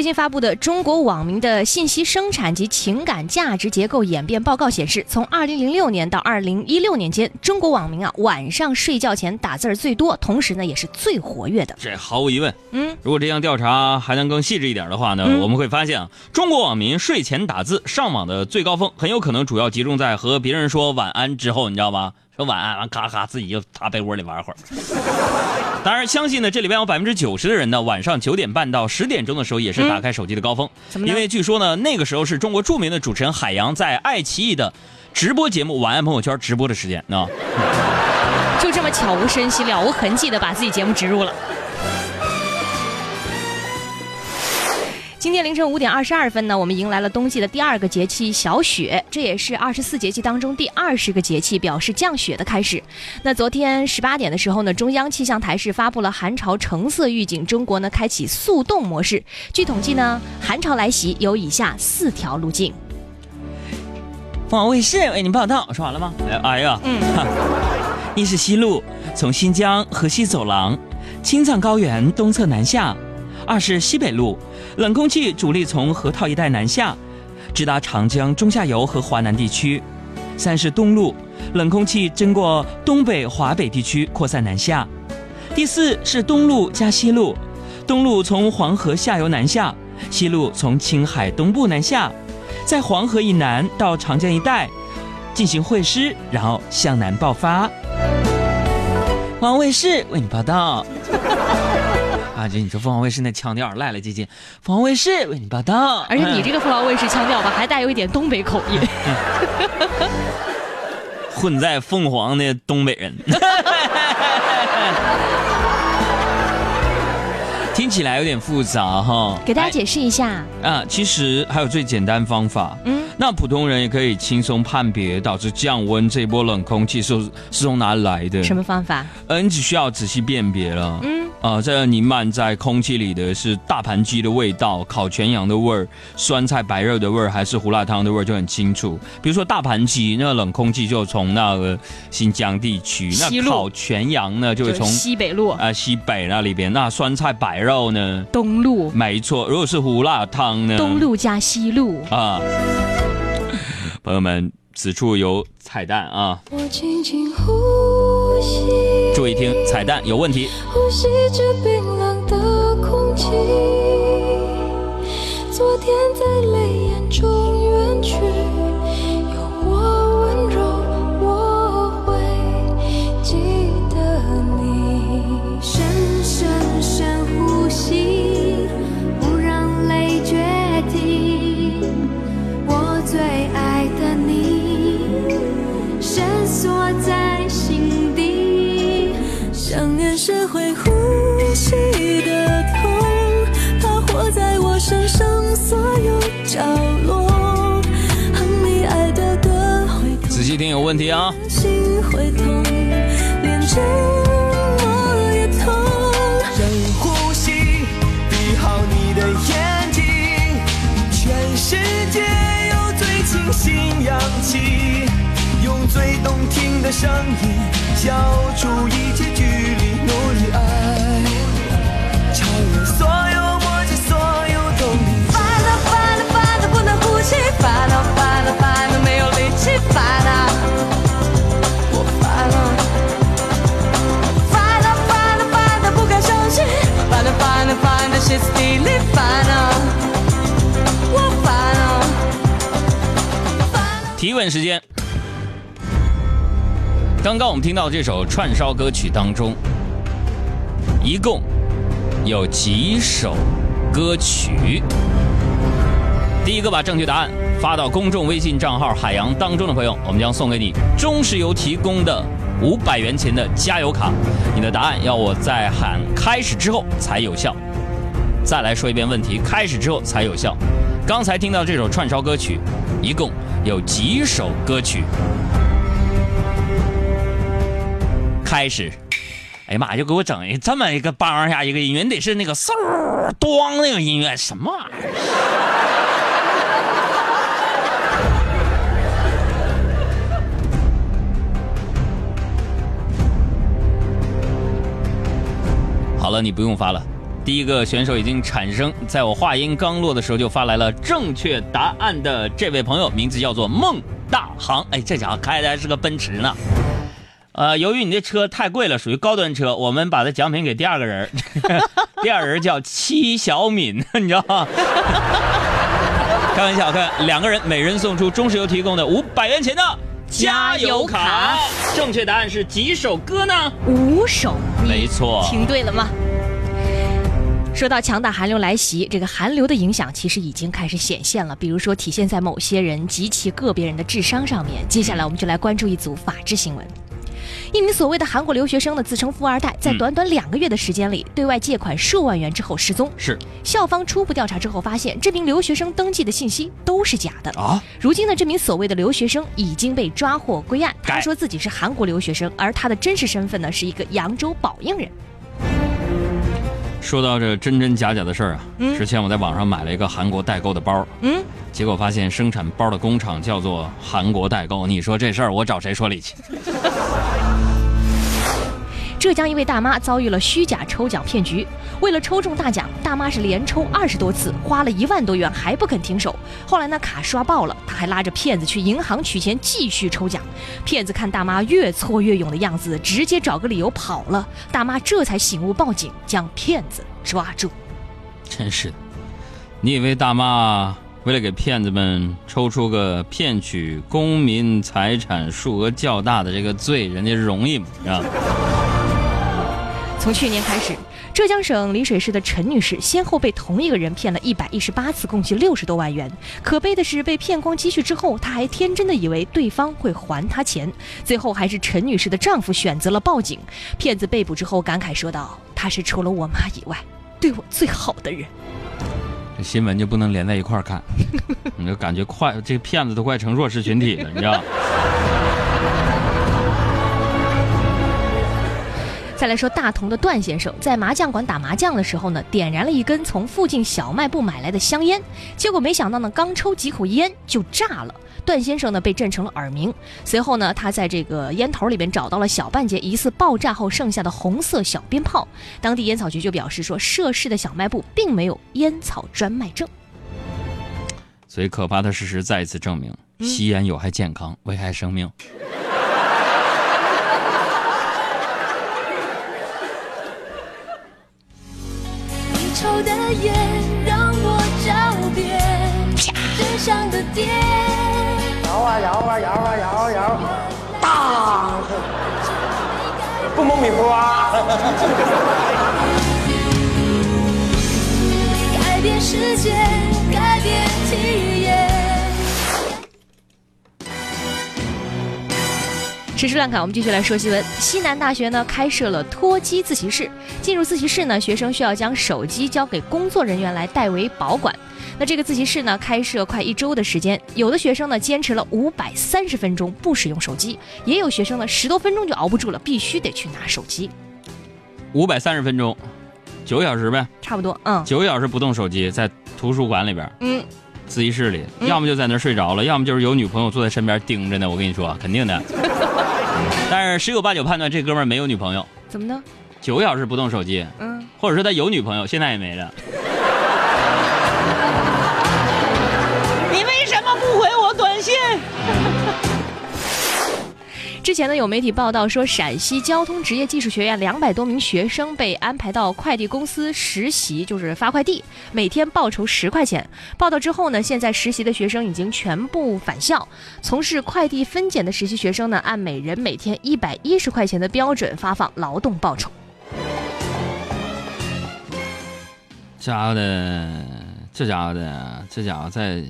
最近发布的《中国网民的信息生产及情感价值结构演变报告》显示，从2006年到2016年间，中国网民啊晚上睡觉前打字儿最多，同时呢也是最活跃的。这毫无疑问，嗯，如果这项调查还能更细致一点的话呢，我们会发现啊，中国网民睡前打字上网的最高峰，很有可能主要集中在和别人说晚安之后，你知道吗？说晚安完，咔咔自己就趴被窝里玩会儿。当然，相信呢，这里边有百分之九十的人呢，晚上九点半到十点钟的时候也是打开手机的高峰。因为据说呢，那个时候是中国著名的主持人海洋在爱奇艺的直播节目《晚安朋友圈》直播的时间啊。就这么悄无声息、了无痕迹的把自己节目植入了。今天凌晨五点二十二分呢，我们迎来了冬季的第二个节气小雪，这也是二十四节气当中第二十个节气，表示降雪的开始。那昨天十八点的时候呢，中央气象台是发布了寒潮橙色预警，中国呢开启速冻模式。据统计呢，寒潮来袭有以下四条路径。凤凰卫视为您报道，说完了吗？哎呀，嗯，一是西路，从新疆河西走廊，青藏高原东侧南下。二是西北路，冷空气主力从河套一带南下，直达长江中下游和华南地区；三是东路，冷空气经过东北、华北地区扩散南下；第四是东路加西路，东路从黄河下游南下，西路从青海东部南下，在黄河以南到长江一带进行会师，然后向南爆发。王卫视为你报道。啊，就你说凤凰卫视那腔调赖了唧唧？凤凰卫视为你报道。而且你这个凤凰卫视腔调吧，还带有一点东北口音，混在凤凰的东北人，听起来有点复杂哈。给大家解释一下啊，其实还有最简单方法。嗯，那普通人也可以轻松判别导致降温这波冷空气是是从哪里来的。什么方法？嗯，你只需要仔细辨别了。嗯。啊，这弥漫在空气里的是大盘鸡的味道、烤全羊的味儿、酸菜白肉的味儿，还是胡辣汤的味儿就很清楚。比如说大盘鸡，那冷空气就从那个新疆地区；那烤全羊呢，就会从西北路啊西北那里边。那酸菜白肉呢，东路。没错，如果是胡辣汤呢，东路加西路啊。朋友们，此处有彩蛋啊！我轻轻呼吸。一听，彩蛋有问题。问题啊！深呼吸，闭好你的眼睛，全世界有最清新氧气，用最动听的声音消除一切距离，努力爱，提问时间。刚刚我们听到这首串烧歌曲当中，一共有几首歌曲？第一个把正确答案发到公众微信账号“海洋”当中的朋友，我们将送给你中石油提供的五百元钱的加油卡。你的答案要我在喊开始之后才有效。再来说一遍问题，开始之后才有效。刚才听到这首串烧歌曲，一共有几首歌曲？开始。哎呀妈，就给我整一这么一个梆下一个音乐，你得是那个嗖咚那个音乐，什么玩意儿？好了，你不用发了。第一个选手已经产生，在我话音刚落的时候就发来了正确答案的这位朋友，名字叫做孟大航。哎，这家伙开的还是个奔驰呢。呃，由于你这车太贵了，属于高端车，我们把它奖品给第二个人。第二人叫戚小敏，你知道吗？开玩笑，看两个人，每人送出中石油提供的五百元钱的加油卡。正确答案是几首歌呢？五首。没错。听对了吗？说到强大寒流来袭，这个寒流的影响其实已经开始显现了。比如说，体现在某些人及其个别人的智商上面。接下来，我们就来关注一组法制新闻。一名所谓的韩国留学生呢，自称富二代，在短短两个月的时间里，对外借款数万元之后失踪。是校方初步调查之后发现，这名留学生登记的信息都是假的啊！如今呢，这名所谓的留学生已经被抓获归案。他说自己是韩国留学生，而他的真实身份呢，是一个扬州宝应人。说到这真真假假的事儿啊，之前我在网上买了一个韩国代购的包，嗯，结果发现生产包的工厂叫做韩国代购。你说这事儿我找谁说理去？浙江一位大妈遭遇了虚假抽奖骗局，为了抽中大奖，大妈是连抽二十多次，花了一万多元还不肯停手。后来呢，卡刷爆了，她还拉着骗子去银行取钱继续抽奖。骗子看大妈越挫越勇的样子，直接找个理由跑了。大妈这才醒悟，报警将骗子抓住。真是的，你以为大妈为了给骗子们抽出个骗取公民财产数额较大的这个罪，人家容易吗？是吧？从去年开始，浙江省丽水市的陈女士先后被同一个人骗了一百一十八次，共计六十多万元。可悲的是，被骗光积蓄之后，她还天真的以为对方会还她钱。最后，还是陈女士的丈夫选择了报警。骗子被捕之后，感慨说道：“他是除了我妈以外，对我最好的人。”这新闻就不能连在一块儿看，你就感觉快，这个骗子都快成弱势群体了，你知道。再来说大同的段先生，在麻将馆打麻将的时候呢，点燃了一根从附近小卖部买来的香烟，结果没想到呢，刚抽几口烟就炸了。段先生呢被震成了耳鸣。随后呢，他在这个烟头里边找到了小半截疑似爆炸后剩下的红色小鞭炮。当地烟草局就表示说，涉事的小卖部并没有烟草专卖证。所以，可怕的事实再一次证明，吸烟有害健康，危害生命。抽的眼让我找遍真相的点。摇啊摇啊摇啊摇啊摇，当！不蒙米糊啊！改变世界，改变体时事乱侃，我们继续来说新闻。西南大学呢开设了脱机自习室，进入自习室呢，学生需要将手机交给工作人员来代为保管。那这个自习室呢开设快一周的时间，有的学生呢坚持了五百三十分钟不使用手机，也有学生呢十多分钟就熬不住了，必须得去拿手机。五百三十分钟，九个小时呗，差不多，嗯，九个小时不动手机，在图书馆里边，嗯，自习室里，要么就在那睡着了，要么就是有女朋友坐在身边盯着呢。我跟你说，肯定的。但是十有八九判断这哥们儿没有女朋友，怎么呢？九个小时不动手机，嗯，或者说他有女朋友，现在也没了。之前呢，有媒体报道说，陕西交通职业技术学院两百多名学生被安排到快递公司实习，就是发快递，每天报酬十块钱。报道之后呢，现在实习的学生已经全部返校。从事快递分拣的实习学生呢，按每人每天一百一十块钱的标准发放劳动报酬。家伙的，这家伙的，这家伙在，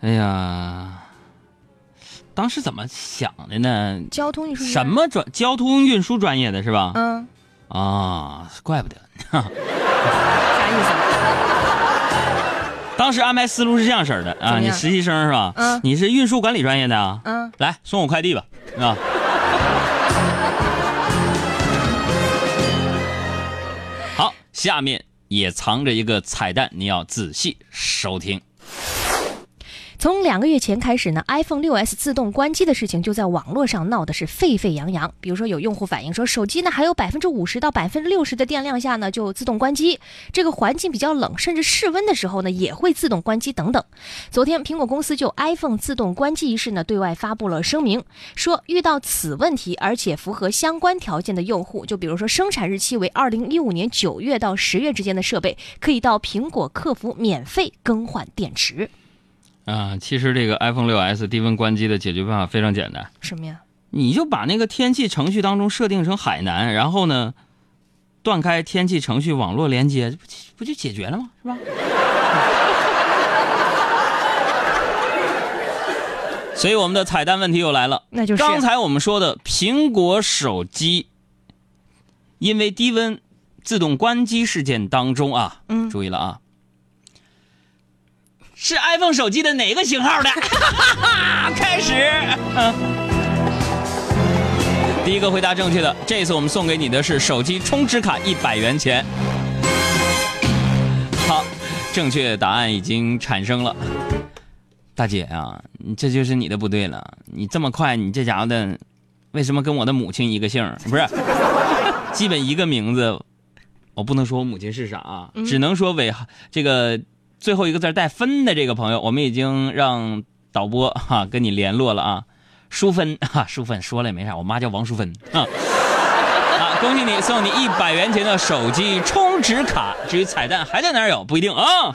哎呀。当时怎么想的呢？交通运输什么专？交通运输专业的是吧？嗯。啊，怪不得。啥意思？当时安排思路是这样式的啊，你实习生是吧？嗯。你是运输管理专业的啊？嗯。来送我快递吧，啊。好下面也藏着一个彩蛋，你要仔细收听。从两个月前开始呢，iPhone 6s 自动关机的事情就在网络上闹得是沸沸扬扬。比如说，有用户反映说，手机呢还有百分之五十到百分之六十的电量下呢就自动关机，这个环境比较冷，甚至室温的时候呢也会自动关机等等。昨天，苹果公司就 iPhone 自动关机一事呢对外发布了声明，说遇到此问题而且符合相关条件的用户，就比如说生产日期为二零一五年九月到十月之间的设备，可以到苹果客服免费更换电池。啊，其实这个 iPhone 六 S 低温关机的解决办法非常简单。什么呀？你就把那个天气程序当中设定成海南，然后呢，断开天气程序网络连接，不不就解决了吗？是吧？所以我们的彩蛋问题又来了，那就是刚才我们说的苹果手机因为低温自动关机事件当中啊，嗯，注意了啊。是 iPhone 手机的哪个型号的？开始。第一个回答正确的，这次我们送给你的是手机充值卡一百元钱。好，正确答案已经产生了。大姐啊，这就是你的不对了。你这么快，你这家伙的，为什么跟我的母亲一个姓？不是，基本一个名字。我不能说我母亲是啥啊，只能说尾这个。最后一个字带分的这个朋友，我们已经让导播哈跟你联络了啊，淑芬 哈，淑芬说了也没啥，我妈叫王淑芬。啊，啊，恭喜你，送你一百元钱的手机充值卡，至于彩蛋还在哪有？不一定啊。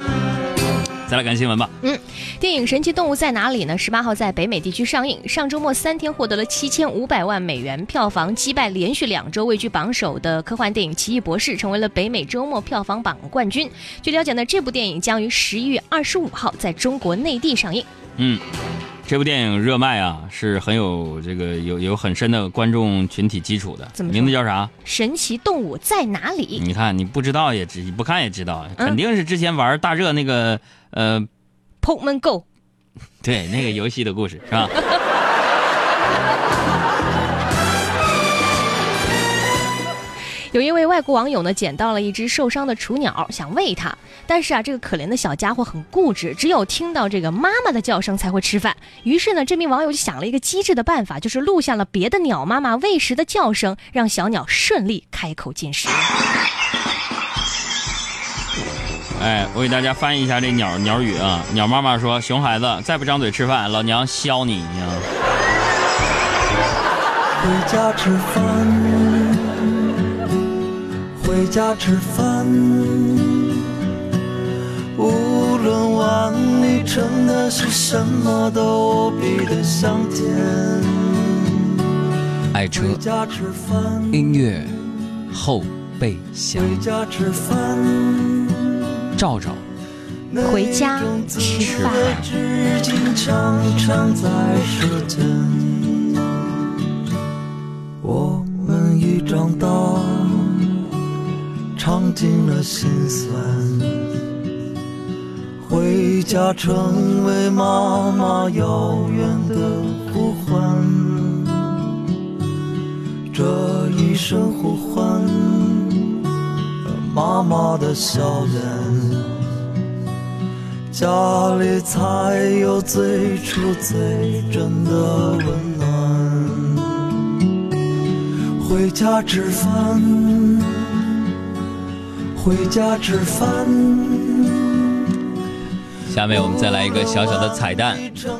再来看新闻吧。嗯，电影《神奇动物在哪里》呢？十八号在北美地区上映，上周末三天获得了七千五百万美元票房，击败连续两周位居榜首的科幻电影《奇异博士》，成为了北美周末票房榜冠军。据了解呢，这部电影将于十一月二十五号在中国内地上映。嗯，这部电影热卖啊，是很有这个有有很深的观众群体基础的。怎么名字叫啥？神奇动物在哪里？你看，你不知道也知，你不看也知道，肯定是之前玩大热那个。呃，Pokemon Go，对，那个游戏的故事是吧？外国网友呢，捡到了一只受伤的雏鸟，想喂它，但是啊，这个可怜的小家伙很固执，只有听到这个妈妈的叫声才会吃饭。于是呢，这名网友就想了一个机智的办法，就是录下了别的鸟妈妈喂食的叫声，让小鸟顺利开口进食。哎，我给大家翻译一下这鸟鸟语啊。鸟妈妈说：“熊孩子，再不张嘴吃饭，老娘削你呀！”回家吃饭，回家吃饭，无论碗里盛的是什么，都无比的香甜。爱车，音乐，后备箱。回家吃饭。照照，回家吃饭。我们已长大，尝尽了心酸，回家成为妈妈遥远的呼唤。这一声呼唤，妈妈的笑脸。家里才有最初最真的温暖。回家吃饭，回家吃饭。下面我们再来一个小小的彩蛋，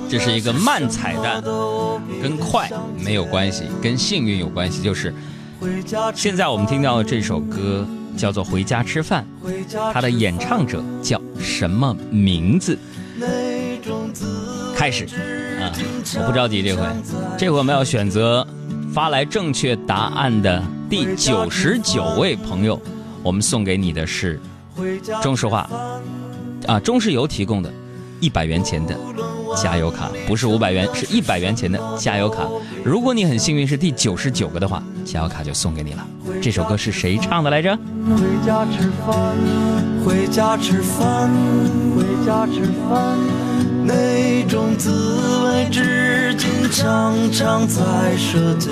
这是一个慢彩蛋，跟快没有关系，跟幸运有关系，就是现在我们听到的这首歌。叫做回家吃饭，他的演唱者叫什么名字？开始啊！我不着急，这回，这回我们要选择发来正确答案的第九十九位朋友，我们送给你的是中石化啊中石油提供的一百元钱的。加油卡不是五百元，是一百元钱的加油卡。如果你很幸运是第九十九个的话，加油卡就送给你了。这首歌是谁唱的来着？回家吃饭，回家吃饭，回家吃饭，那种滋味至今常常在舌尖。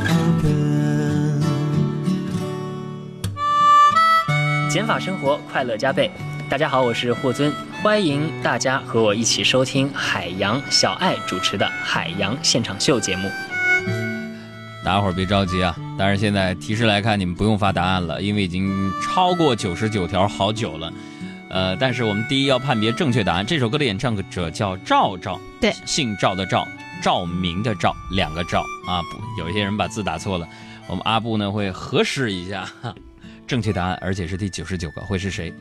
减法生活，快乐加倍。大家好，我是霍尊，欢迎大家和我一起收听海洋小爱主持的《海洋现场秀》节目。大家伙儿别着急啊！但是现在提示来看，你们不用发答案了，因为已经超过九十九条好久了。呃，但是我们第一要判别正确答案。这首歌的演唱者叫赵赵，对，姓赵的赵，赵明的赵，两个赵啊。不，有一些人把字打错了。我们阿布呢会核实一下正确答案，而且是第九十九个，会是谁？